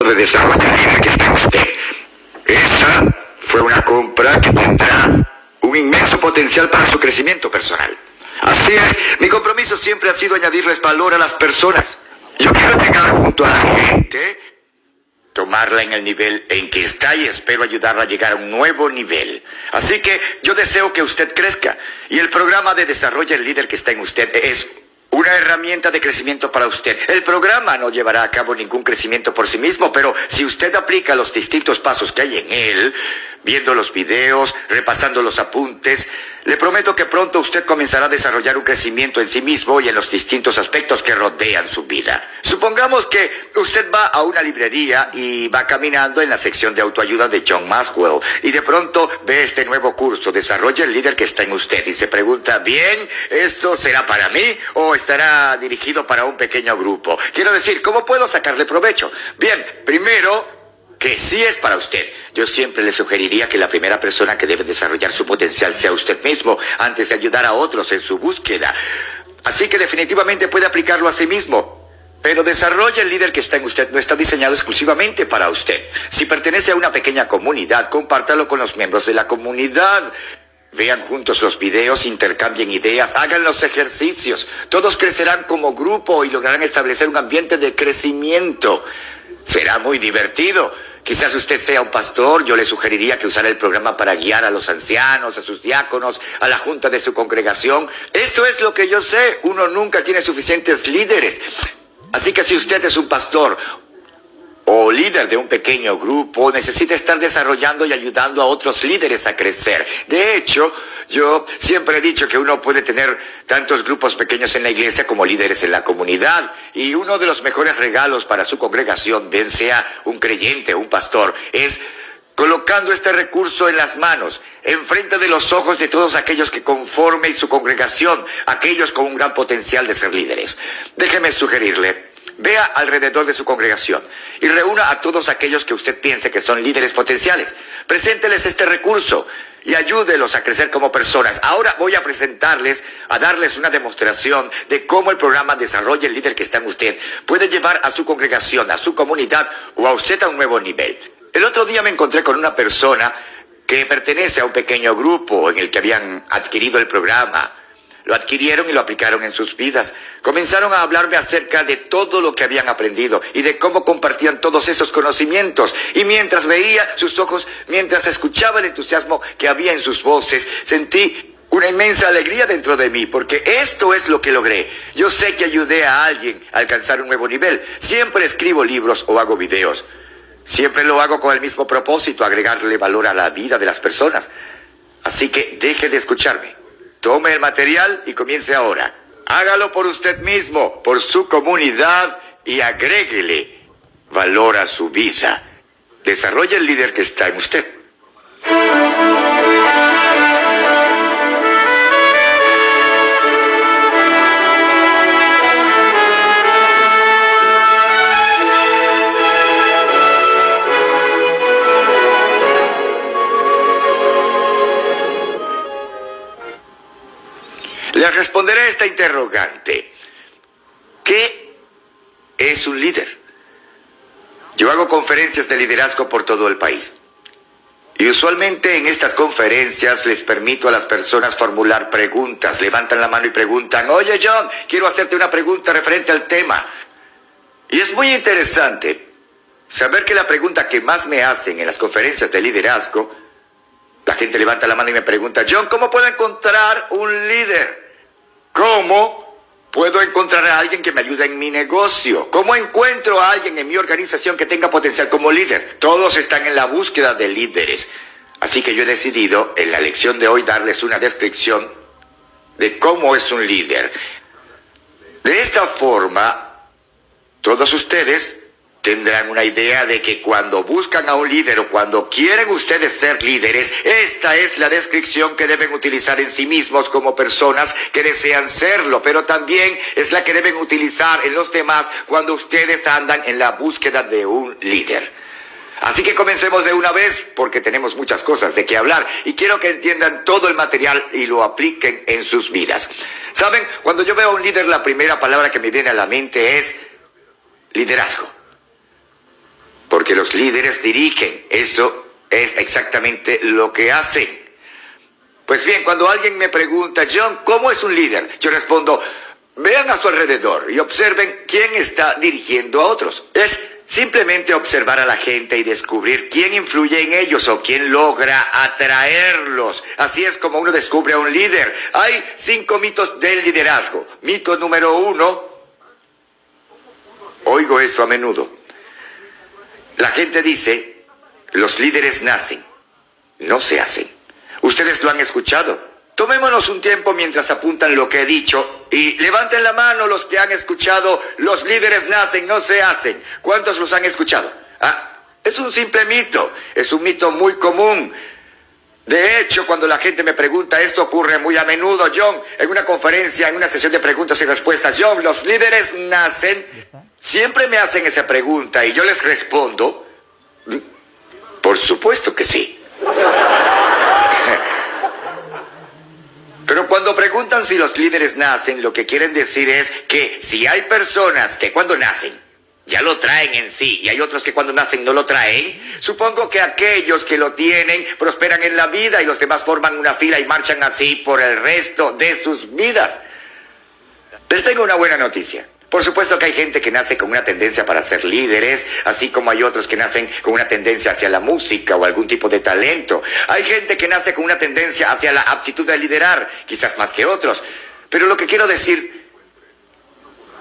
de líder que está usted. Esa fue una compra que tendrá un inmenso potencial para su crecimiento personal. Así es, mi compromiso siempre ha sido añadirles valor a las personas. Yo quiero llegar junto a la gente, tomarla en el nivel en que está y espero ayudarla a llegar a un nuevo nivel. Así que yo deseo que usted crezca y el programa de desarrollo el líder que está en usted es una herramienta de crecimiento para usted. El programa no llevará a cabo ningún crecimiento por sí mismo, pero si usted aplica los distintos pasos que hay en él, viendo los videos, repasando los apuntes, le prometo que pronto usted comenzará a desarrollar un crecimiento en sí mismo y en los distintos aspectos que rodean su vida. Supongamos que usted va a una librería y va caminando en la sección de autoayuda de John Maxwell y de pronto ve este nuevo curso, desarrolla el líder que está en usted y se pregunta, bien, ¿esto será para mí o estará dirigido para un pequeño grupo? Quiero decir, ¿cómo puedo sacarle provecho? Bien, primero que sí es para usted. Yo siempre le sugeriría que la primera persona que debe desarrollar su potencial sea usted mismo antes de ayudar a otros en su búsqueda. Así que definitivamente puede aplicarlo a sí mismo. Pero desarrolla el líder que está en usted no está diseñado exclusivamente para usted. Si pertenece a una pequeña comunidad, compártalo con los miembros de la comunidad. Vean juntos los videos, intercambien ideas, hagan los ejercicios. Todos crecerán como grupo y lograrán establecer un ambiente de crecimiento. Será muy divertido. Quizás usted sea un pastor, yo le sugeriría que usara el programa para guiar a los ancianos, a sus diáconos, a la junta de su congregación. Esto es lo que yo sé, uno nunca tiene suficientes líderes. Así que si usted es un pastor o líder de un pequeño grupo, necesita estar desarrollando y ayudando a otros líderes a crecer. De hecho, yo siempre he dicho que uno puede tener tantos grupos pequeños en la iglesia como líderes en la comunidad. Y uno de los mejores regalos para su congregación, bien sea un creyente o un pastor, es colocando este recurso en las manos, enfrente de los ojos de todos aquellos que conformen su congregación, aquellos con un gran potencial de ser líderes. Déjeme sugerirle Vea alrededor de su congregación y reúna a todos aquellos que usted piense que son líderes potenciales. Presénteles este recurso y ayúdelos a crecer como personas. Ahora voy a presentarles, a darles una demostración de cómo el programa Desarrolla el líder que está en usted puede llevar a su congregación, a su comunidad o a usted a un nuevo nivel. El otro día me encontré con una persona que pertenece a un pequeño grupo en el que habían adquirido el programa lo adquirieron y lo aplicaron en sus vidas. Comenzaron a hablarme acerca de todo lo que habían aprendido y de cómo compartían todos esos conocimientos. Y mientras veía sus ojos, mientras escuchaba el entusiasmo que había en sus voces, sentí una inmensa alegría dentro de mí, porque esto es lo que logré. Yo sé que ayudé a alguien a alcanzar un nuevo nivel. Siempre escribo libros o hago videos. Siempre lo hago con el mismo propósito, agregarle valor a la vida de las personas. Así que deje de escucharme. Tome el material y comience ahora. Hágalo por usted mismo, por su comunidad y agréguele valor a su vida. Desarrolle el líder que está en usted. Le responderé a esta interrogante. ¿Qué es un líder? Yo hago conferencias de liderazgo por todo el país. Y usualmente en estas conferencias les permito a las personas formular preguntas. Levantan la mano y preguntan, oye John, quiero hacerte una pregunta referente al tema. Y es muy interesante saber que la pregunta que más me hacen en las conferencias de liderazgo, la gente levanta la mano y me pregunta, John, ¿cómo puedo encontrar un líder? ¿Cómo puedo encontrar a alguien que me ayude en mi negocio? ¿Cómo encuentro a alguien en mi organización que tenga potencial como líder? Todos están en la búsqueda de líderes. Así que yo he decidido en la lección de hoy darles una descripción de cómo es un líder. De esta forma, todos ustedes tendrán una idea de que cuando buscan a un líder o cuando quieren ustedes ser líderes, esta es la descripción que deben utilizar en sí mismos como personas que desean serlo, pero también es la que deben utilizar en los demás cuando ustedes andan en la búsqueda de un líder. Así que comencemos de una vez porque tenemos muchas cosas de qué hablar y quiero que entiendan todo el material y lo apliquen en sus vidas. Saben, cuando yo veo a un líder, la primera palabra que me viene a la mente es liderazgo Porque los líderes dirigen. Eso es exactamente lo que hacen. Pues bien, cuando alguien me pregunta, John, ¿cómo es un líder? Yo respondo, vean a su alrededor y observen quién está dirigiendo a otros. Es simplemente observar a la gente y descubrir quién influye en ellos o quién logra atraerlos. Así es como uno descubre a un líder. Hay cinco mitos del liderazgo. Mito número uno, oigo esto a menudo. La gente dice, los líderes nacen, no se hacen. Ustedes lo han escuchado. Tomémonos un tiempo mientras apuntan lo que he dicho y levanten la mano los que han escuchado, los líderes nacen, no se hacen. ¿Cuántos los han escuchado? Ah, es un simple mito, es un mito muy común. De hecho, cuando la gente me pregunta, esto ocurre muy a menudo, John, en una conferencia, en una sesión de preguntas y respuestas, John, los líderes nacen, siempre me hacen esa pregunta y yo les respondo, por supuesto que sí. Pero cuando preguntan si los líderes nacen, lo que quieren decir es que si hay personas que cuando nacen ya lo traen en sí y hay otros que cuando nacen no lo traen, supongo que aquellos que lo tienen prosperan en la vida y los demás forman una fila y marchan así por el resto de sus vidas. Les tengo una buena noticia. Por supuesto que hay gente que nace con una tendencia para ser líderes, así como hay otros que nacen con una tendencia hacia la música o algún tipo de talento. Hay gente que nace con una tendencia hacia la aptitud de liderar, quizás más que otros. Pero lo que quiero decir,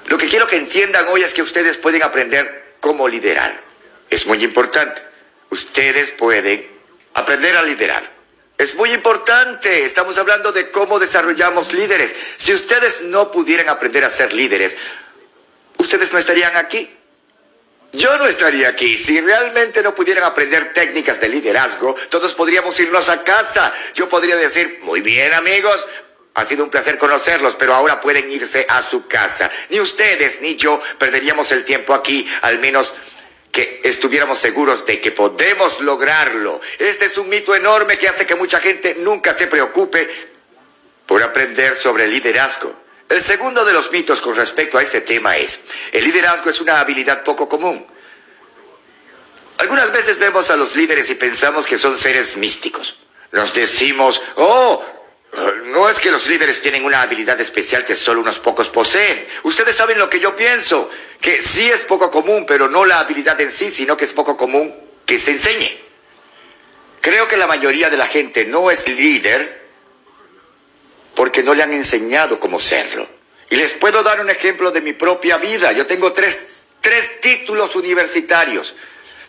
lo que quiero que entiendan hoy es que ustedes pueden aprender cómo liderar. Es muy importante. Ustedes pueden aprender a liderar. Es muy importante, estamos hablando de cómo desarrollamos líderes. Si ustedes no pudieran aprender a ser líderes, ustedes no estarían aquí. Yo no estaría aquí. Si realmente no pudieran aprender técnicas de liderazgo, todos podríamos irnos a casa. Yo podría decir, muy bien amigos, ha sido un placer conocerlos, pero ahora pueden irse a su casa. Ni ustedes ni yo perderíamos el tiempo aquí, al menos que estuviéramos seguros de que podemos lograrlo. Este es un mito enorme que hace que mucha gente nunca se preocupe por aprender sobre liderazgo. El segundo de los mitos con respecto a este tema es, el liderazgo es una habilidad poco común. Algunas veces vemos a los líderes y pensamos que son seres místicos. Nos decimos, oh, no es que los líderes tienen una habilidad especial que solo unos pocos poseen. Ustedes saben lo que yo pienso, que sí es poco común, pero no la habilidad en sí, sino que es poco común que se enseñe. Creo que la mayoría de la gente no es líder porque no le han enseñado cómo serlo. Y les puedo dar un ejemplo de mi propia vida. Yo tengo tres, tres títulos universitarios.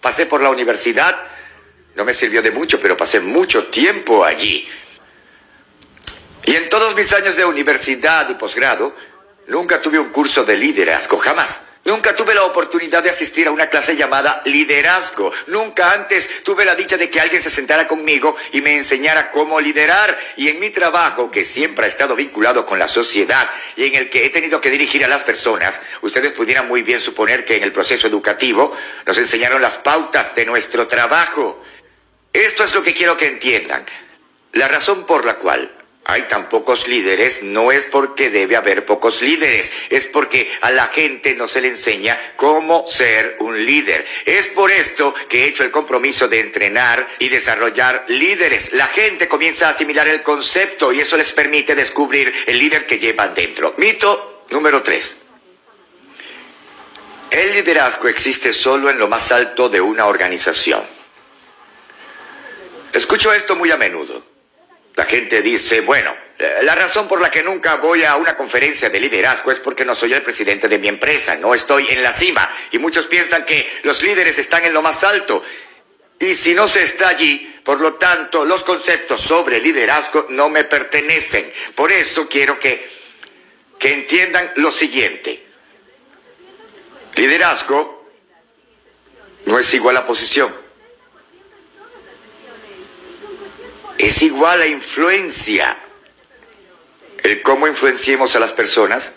Pasé por la universidad, no me sirvió de mucho, pero pasé mucho tiempo allí. Y en todos mis años de universidad y posgrado, nunca tuve un curso de liderazgo, jamás. Nunca tuve la oportunidad de asistir a una clase llamada liderazgo. Nunca antes tuve la dicha de que alguien se sentara conmigo y me enseñara cómo liderar. Y en mi trabajo, que siempre ha estado vinculado con la sociedad y en el que he tenido que dirigir a las personas, ustedes pudieran muy bien suponer que en el proceso educativo nos enseñaron las pautas de nuestro trabajo. Esto es lo que quiero que entiendan. La razón por la cual hay tan pocos líderes, no es porque debe haber pocos líderes, es porque a la gente no se le enseña cómo ser un líder. Es por esto que he hecho el compromiso de entrenar y desarrollar líderes. La gente comienza a asimilar el concepto y eso les permite descubrir el líder que llevan dentro. Mito número tres. El liderazgo existe solo en lo más alto de una organización. Escucho esto muy a menudo. La gente dice, bueno, eh, la razón por la que nunca voy a una conferencia de liderazgo es porque no soy el presidente de mi empresa, no estoy en la cima. Y muchos piensan que los líderes están en lo más alto. Y si no se está allí, por lo tanto, los conceptos sobre liderazgo no me pertenecen. Por eso quiero que, que entiendan lo siguiente. Liderazgo no es igual a posición. Es igual a influencia. El cómo influenciemos a las personas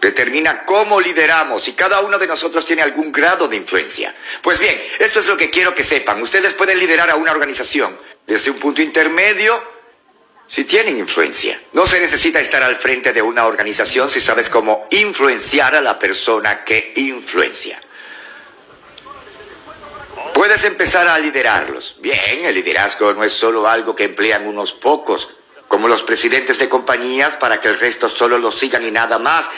determina cómo lideramos y cada uno de nosotros tiene algún grado de influencia. Pues bien, esto es lo que quiero que sepan. Ustedes pueden liderar a una organización desde un punto intermedio si tienen influencia. No se necesita estar al frente de una organización si sabes cómo influenciar a la persona que influencia. Puedes empezar a liderarlos. Bien, el liderazgo no es solo algo que emplean unos pocos, como los presidentes de compañías para que el resto solo los sigan y nada más.